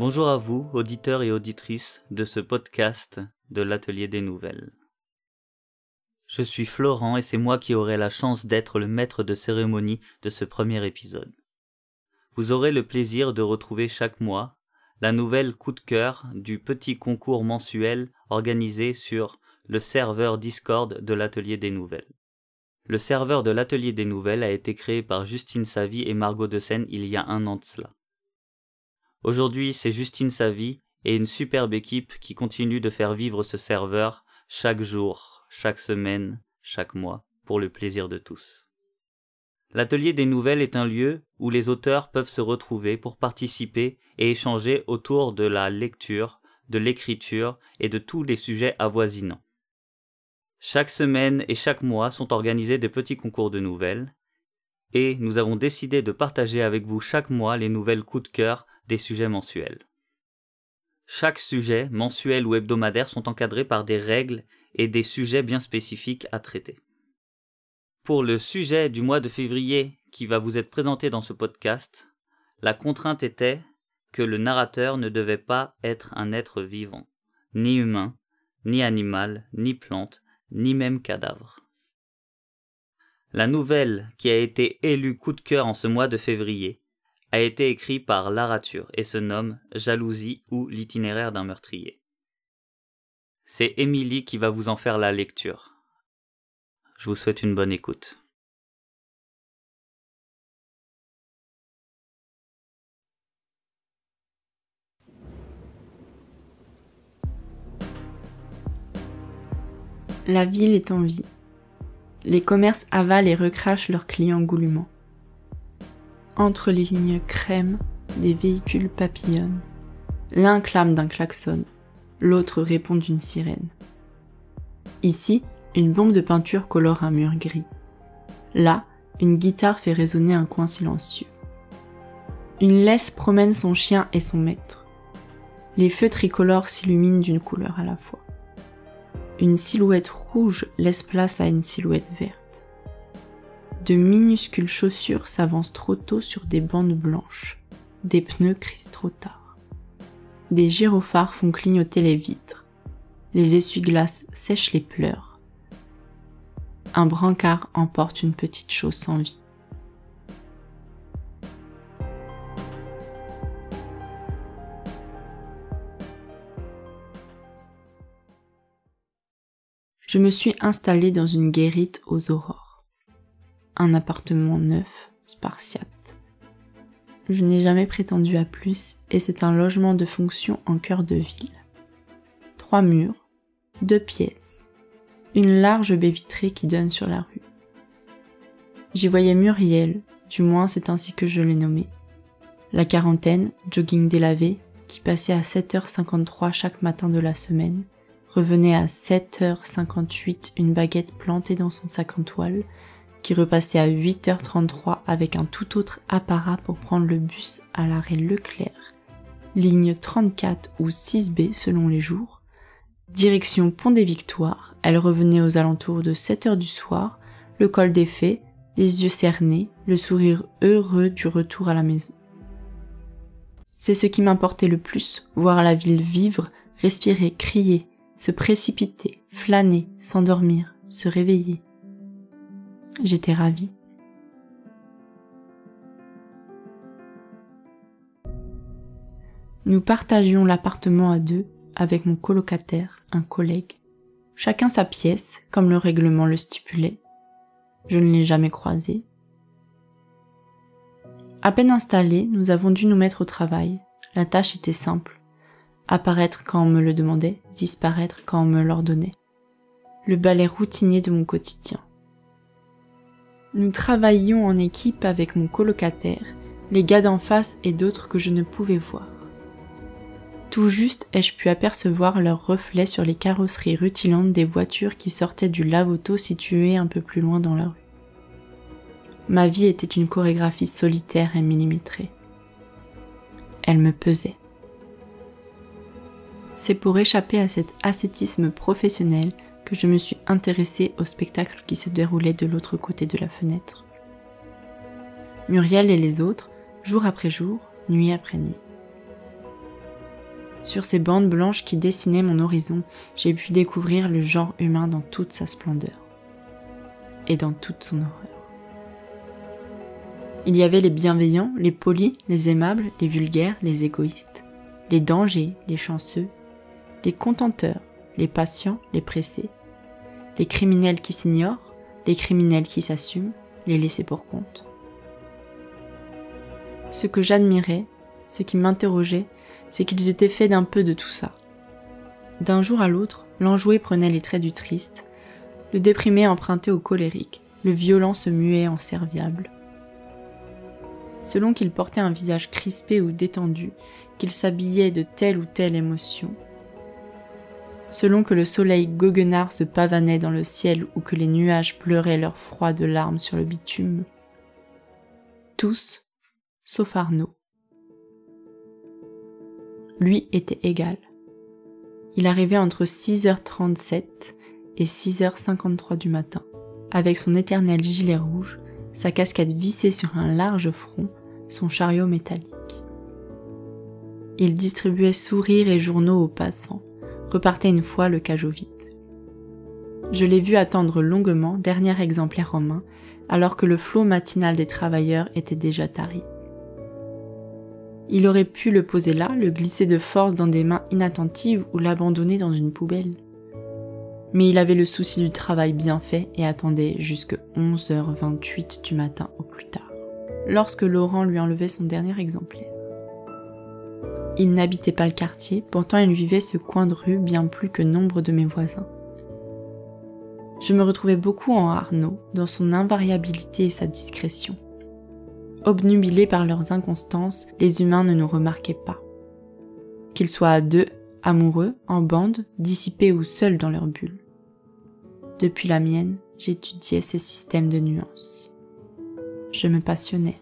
Bonjour à vous, auditeurs et auditrices de ce podcast de l'Atelier des Nouvelles. Je suis Florent et c'est moi qui aurai la chance d'être le maître de cérémonie de ce premier épisode. Vous aurez le plaisir de retrouver chaque mois la nouvelle coup de cœur du petit concours mensuel organisé sur le serveur Discord de l'Atelier des Nouvelles. Le serveur de l'Atelier des Nouvelles a été créé par Justine Savy et Margot de Seine il y a un an de cela. Aujourd'hui, c'est Justine Savy et une superbe équipe qui continue de faire vivre ce serveur chaque jour, chaque semaine, chaque mois, pour le plaisir de tous. L'atelier des nouvelles est un lieu où les auteurs peuvent se retrouver pour participer et échanger autour de la lecture, de l'écriture et de tous les sujets avoisinants. Chaque semaine et chaque mois sont organisés des petits concours de nouvelles, et nous avons décidé de partager avec vous chaque mois les nouvelles coups de cœur des sujets mensuels. Chaque sujet, mensuel ou hebdomadaire, sont encadrés par des règles et des sujets bien spécifiques à traiter. Pour le sujet du mois de février qui va vous être présenté dans ce podcast, la contrainte était que le narrateur ne devait pas être un être vivant, ni humain, ni animal, ni plante, ni même cadavre. La nouvelle qui a été élue coup de cœur en ce mois de février a été écrite par Larature et se nomme Jalousie ou l'itinéraire d'un meurtrier. C'est Émilie qui va vous en faire la lecture. Je vous souhaite une bonne écoute. La ville est en vie. Les commerces avalent et recrachent leurs clients goulûment. Entre les lignes crème, des véhicules papillonnent. L'un clame d'un klaxon, l'autre répond d'une sirène. Ici, une bombe de peinture colore un mur gris. Là, une guitare fait résonner un coin silencieux. Une laisse promène son chien et son maître. Les feux tricolores s'illuminent d'une couleur à la fois. Une silhouette rouge laisse place à une silhouette verte. De minuscules chaussures s'avancent trop tôt sur des bandes blanches. Des pneus crissent trop tard. Des gyrophares font clignoter les vitres. Les essuie-glaces sèchent les pleurs un brancard emporte une petite chose sans vie. Je me suis installée dans une guérite aux aurores. Un appartement neuf, spartiate. Je n'ai jamais prétendu à plus et c'est un logement de fonction en cœur de ville. Trois murs, deux pièces, une large baie vitrée qui donne sur la rue. J'y voyais Muriel, du moins c'est ainsi que je l'ai nommée. La quarantaine, jogging délavé, qui passait à 7h53 chaque matin de la semaine, revenait à 7h58 une baguette plantée dans son sac en toile, qui repassait à 8h33 avec un tout autre apparat pour prendre le bus à l'arrêt Leclerc, ligne 34 ou 6B selon les jours, Direction Pont des Victoires, elle revenait aux alentours de 7 heures du soir, le col fées, les yeux cernés, le sourire heureux du retour à la maison. C'est ce qui m'importait le plus, voir la ville vivre, respirer, crier, se précipiter, flâner, s'endormir, se réveiller. J'étais ravie. Nous partagions l'appartement à deux, avec mon colocataire, un collègue. Chacun sa pièce, comme le règlement le stipulait. Je ne l'ai jamais croisé. À peine installés, nous avons dû nous mettre au travail. La tâche était simple. Apparaître quand on me le demandait, disparaître quand on me l'ordonnait. Le balai routinier de mon quotidien. Nous travaillions en équipe avec mon colocataire, les gars d'en face et d'autres que je ne pouvais voir. Tout juste ai-je pu apercevoir leurs reflets sur les carrosseries rutilantes des voitures qui sortaient du lave-auto situé un peu plus loin dans la rue. Ma vie était une chorégraphie solitaire et millimétrée. Elle me pesait. C'est pour échapper à cet ascétisme professionnel que je me suis intéressée au spectacle qui se déroulait de l'autre côté de la fenêtre. Muriel et les autres, jour après jour, nuit après nuit. Sur ces bandes blanches qui dessinaient mon horizon, j'ai pu découvrir le genre humain dans toute sa splendeur et dans toute son horreur. Il y avait les bienveillants, les polis, les aimables, les vulgaires, les égoïstes, les dangers, les chanceux, les contenteurs, les patients, les pressés, les criminels qui s'ignorent, les criminels qui s'assument, les laissés pour compte. Ce que j'admirais, ce qui m'interrogeait, c'est qu'ils étaient faits d'un peu de tout ça. D'un jour à l'autre, l'enjoué prenait les traits du triste, le déprimé empruntait au colérique, le violent se muait en serviable. Selon qu'il portait un visage crispé ou détendu, qu'il s'habillait de telle ou telle émotion, selon que le soleil goguenard se pavanait dans le ciel ou que les nuages pleuraient leurs froides larmes sur le bitume. Tous, sauf Arnaud. Lui était égal. Il arrivait entre 6h37 et 6h53 du matin, avec son éternel gilet rouge, sa casquette vissée sur un large front, son chariot métallique. Il distribuait sourires et journaux aux passants, repartait une fois le cajot vide. Je l'ai vu attendre longuement, dernier exemplaire en main, alors que le flot matinal des travailleurs était déjà tari. Il aurait pu le poser là, le glisser de force dans des mains inattentives ou l'abandonner dans une poubelle. Mais il avait le souci du travail bien fait et attendait jusque 11h28 du matin au plus tard, lorsque Laurent lui enlevait son dernier exemplaire. Il n'habitait pas le quartier, pourtant il vivait ce coin de rue bien plus que nombre de mes voisins. Je me retrouvais beaucoup en Arnaud, dans son invariabilité et sa discrétion. Obnubilés par leurs inconstances, les humains ne nous remarquaient pas. Qu'ils soient à deux, amoureux, en bande, dissipés ou seuls dans leur bulle. Depuis la mienne, j'étudiais ces systèmes de nuances. Je me passionnais.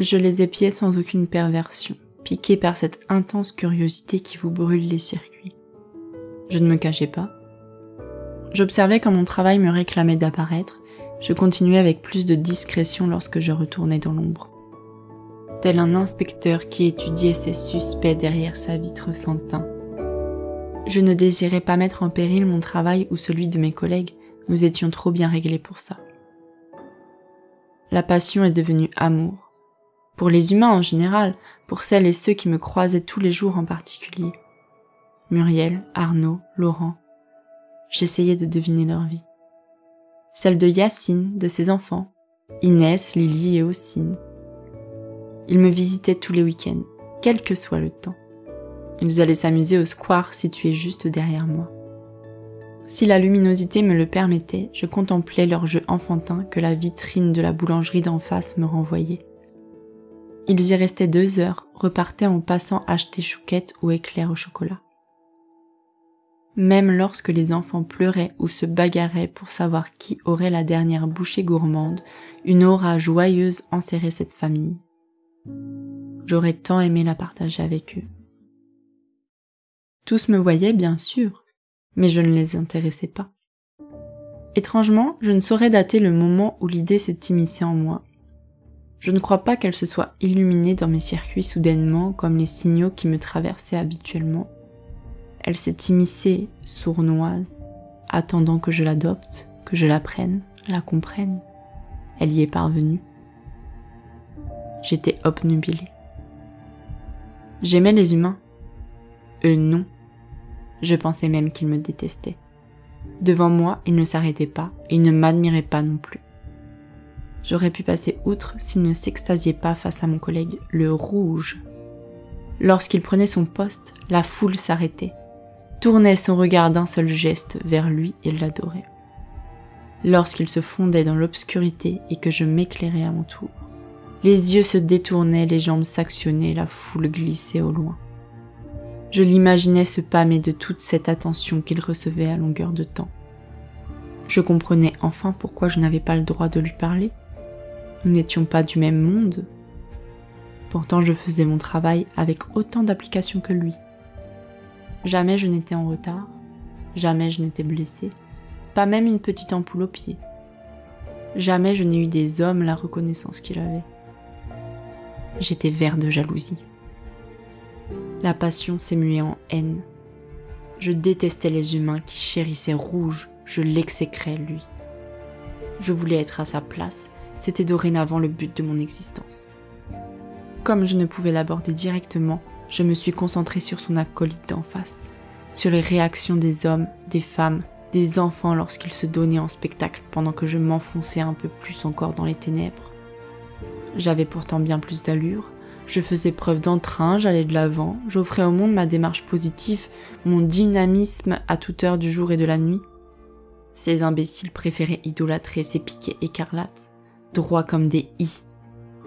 Je les épiais sans aucune perversion piqué par cette intense curiosité qui vous brûle les circuits. Je ne me cachais pas. J'observais quand mon travail me réclamait d'apparaître, je continuais avec plus de discrétion lorsque je retournais dans l'ombre. Tel un inspecteur qui étudiait ses suspects derrière sa vitre sans teint. Je ne désirais pas mettre en péril mon travail ou celui de mes collègues, nous étions trop bien réglés pour ça. La passion est devenue amour, pour les humains en général, pour celles et ceux qui me croisaient tous les jours en particulier. Muriel, Arnaud, Laurent. J'essayais de deviner leur vie. Celle de Yacine, de ses enfants, Inès, Lily et Ossine. Ils me visitaient tous les week-ends, quel que soit le temps. Ils allaient s'amuser au square situé juste derrière moi. Si la luminosité me le permettait, je contemplais leur jeu enfantin que la vitrine de la boulangerie d'en face me renvoyait. Ils y restaient deux heures, repartaient en passant acheter chouquettes ou éclairs au chocolat. Même lorsque les enfants pleuraient ou se bagarraient pour savoir qui aurait la dernière bouchée gourmande, une aura joyeuse enserrait cette famille. J'aurais tant aimé la partager avec eux. Tous me voyaient, bien sûr, mais je ne les intéressais pas. Étrangement, je ne saurais dater le moment où l'idée s'est immiscée en moi, je ne crois pas qu'elle se soit illuminée dans mes circuits soudainement comme les signaux qui me traversaient habituellement. Elle s'est immiscée sournoise, attendant que je l'adopte, que je l'apprenne, la comprenne. Elle y est parvenue. J'étais obnubilée. J'aimais les humains. Eux non. Je pensais même qu'ils me détestaient. Devant moi, ils ne s'arrêtaient pas ils ne m'admiraient pas non plus. J'aurais pu passer outre s'il ne s'extasiait pas face à mon collègue, le rouge. Lorsqu'il prenait son poste, la foule s'arrêtait, tournait son regard d'un seul geste vers lui et l'adorait. Lorsqu'il se fondait dans l'obscurité et que je m'éclairais à mon tour, les yeux se détournaient, les jambes s'actionnaient, la foule glissait au loin. Je l'imaginais se pâmer de toute cette attention qu'il recevait à longueur de temps. Je comprenais enfin pourquoi je n'avais pas le droit de lui parler nous n'étions pas du même monde. Pourtant je faisais mon travail avec autant d'application que lui. Jamais je n'étais en retard, jamais je n'étais blessée, pas même une petite ampoule au pied. Jamais je n'ai eu des hommes la reconnaissance qu'il avait. J'étais vert de jalousie. La passion s'est muée en haine. Je détestais les humains qui chérissaient Rouge, je l'exécrais lui. Je voulais être à sa place, c'était dorénavant le but de mon existence. Comme je ne pouvais l'aborder directement, je me suis concentrée sur son acolyte d'en face, sur les réactions des hommes, des femmes, des enfants lorsqu'ils se donnaient en spectacle pendant que je m'enfonçais un peu plus encore dans les ténèbres. J'avais pourtant bien plus d'allure, je faisais preuve d'entrain, j'allais de l'avant, j'offrais au monde ma démarche positive, mon dynamisme à toute heure du jour et de la nuit. Ces imbéciles préféraient idolâtrer ces piquets écarlates, droits comme des i,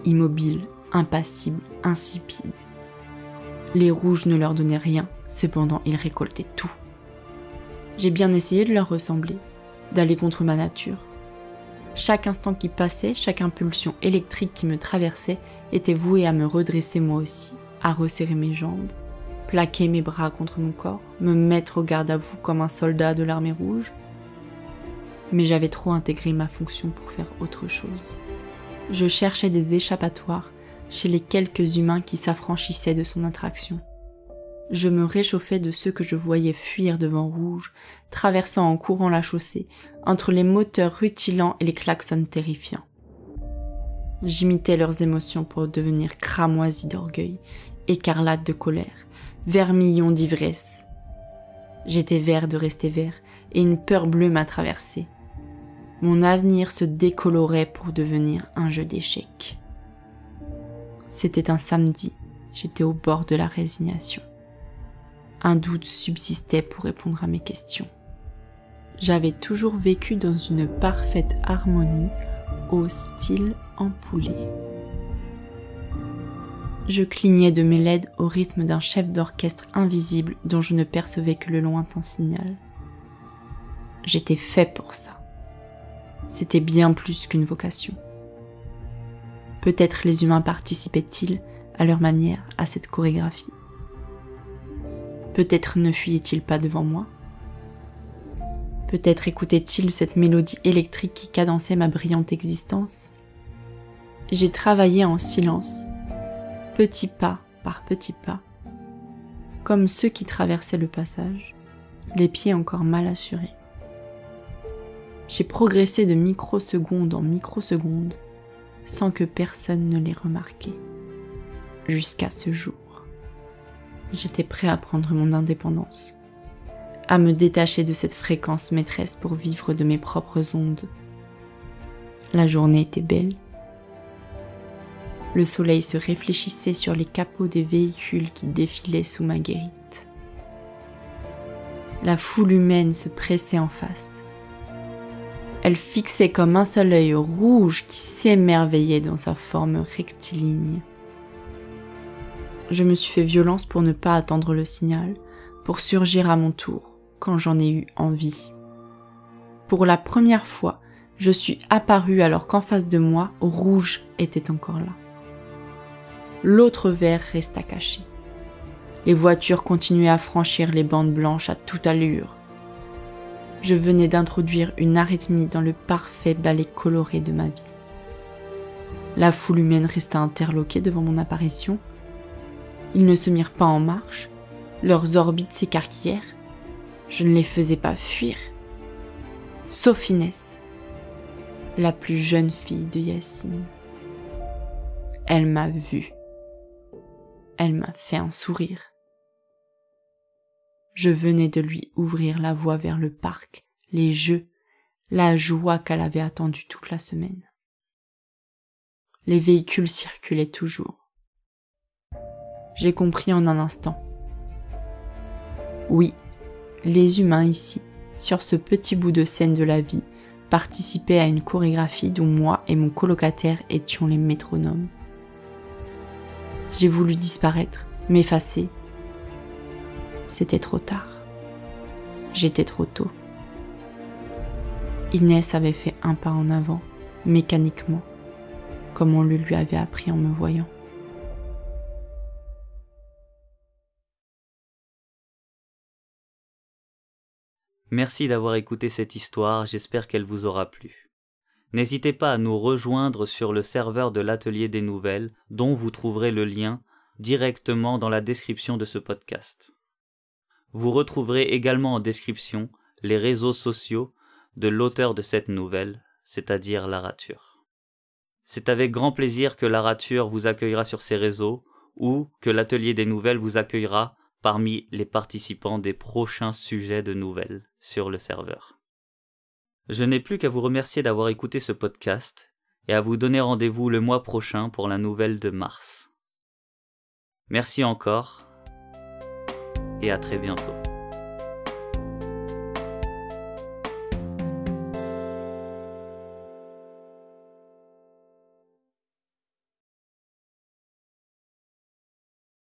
immobiles, impassibles, insipides. Les rouges ne leur donnaient rien, cependant ils récoltaient tout. J'ai bien essayé de leur ressembler, d'aller contre ma nature. Chaque instant qui passait, chaque impulsion électrique qui me traversait était vouée à me redresser moi aussi, à resserrer mes jambes, plaquer mes bras contre mon corps, me mettre au garde à vous comme un soldat de l'armée rouge. Mais j'avais trop intégré ma fonction pour faire autre chose. Je cherchais des échappatoires chez les quelques humains qui s'affranchissaient de son attraction. Je me réchauffais de ceux que je voyais fuir devant rouge, traversant en courant la chaussée, entre les moteurs rutilants et les klaxons terrifiants. J'imitais leurs émotions pour devenir cramoisi d'orgueil, écarlate de colère, vermillon d'ivresse. J'étais vert de rester vert, et une peur bleue m'a traversé. Mon avenir se décolorait pour devenir un jeu d'échecs. C'était un samedi, j'étais au bord de la résignation. Un doute subsistait pour répondre à mes questions. J'avais toujours vécu dans une parfaite harmonie au style empoulé. Je clignais de mes leds au rythme d'un chef d'orchestre invisible dont je ne percevais que le lointain signal. J'étais fait pour ça. C'était bien plus qu'une vocation. Peut-être les humains participaient-ils, à leur manière, à cette chorégraphie. Peut-être ne fuyaient-ils pas devant moi. Peut-être écoutaient-ils cette mélodie électrique qui cadençait ma brillante existence. J'ai travaillé en silence, petit pas par petit pas, comme ceux qui traversaient le passage, les pieds encore mal assurés. J'ai progressé de microseconde en microseconde, sans que personne ne l'ait remarqué. Jusqu'à ce jour. J'étais prêt à prendre mon indépendance, à me détacher de cette fréquence maîtresse pour vivre de mes propres ondes. La journée était belle. Le soleil se réfléchissait sur les capots des véhicules qui défilaient sous ma guérite. La foule humaine se pressait en face elle fixait comme un seul œil rouge qui s'émerveillait dans sa forme rectiligne. Je me suis fait violence pour ne pas attendre le signal, pour surgir à mon tour, quand j'en ai eu envie. Pour la première fois, je suis apparu alors qu'en face de moi, rouge était encore là. L'autre verre resta caché. Les voitures continuaient à franchir les bandes blanches à toute allure, je venais d'introduire une arythmie dans le parfait ballet coloré de ma vie. La foule humaine resta interloquée devant mon apparition. Ils ne se mirent pas en marche, leurs orbites s'écarquillèrent. Je ne les faisais pas fuir. Sauf Inès, la plus jeune fille de Yacine. Elle m'a vue. Elle m'a fait un sourire je venais de lui ouvrir la voie vers le parc, les jeux, la joie qu'elle avait attendue toute la semaine. Les véhicules circulaient toujours. J'ai compris en un instant. Oui, les humains ici, sur ce petit bout de scène de la vie, participaient à une chorégraphie dont moi et mon colocataire étions les métronomes. J'ai voulu disparaître, m'effacer, c'était trop tard. J'étais trop tôt. Inès avait fait un pas en avant, mécaniquement, comme on le lui avait appris en me voyant. Merci d'avoir écouté cette histoire, j'espère qu'elle vous aura plu. N'hésitez pas à nous rejoindre sur le serveur de l'atelier des nouvelles, dont vous trouverez le lien directement dans la description de ce podcast. Vous retrouverez également en description les réseaux sociaux de l'auteur de cette nouvelle, c'est-à-dire Larature. C'est avec grand plaisir que Larature vous accueillera sur ses réseaux ou que l'atelier des nouvelles vous accueillera parmi les participants des prochains sujets de nouvelles sur le serveur. Je n'ai plus qu'à vous remercier d'avoir écouté ce podcast et à vous donner rendez-vous le mois prochain pour la nouvelle de mars. Merci encore et à très bientôt.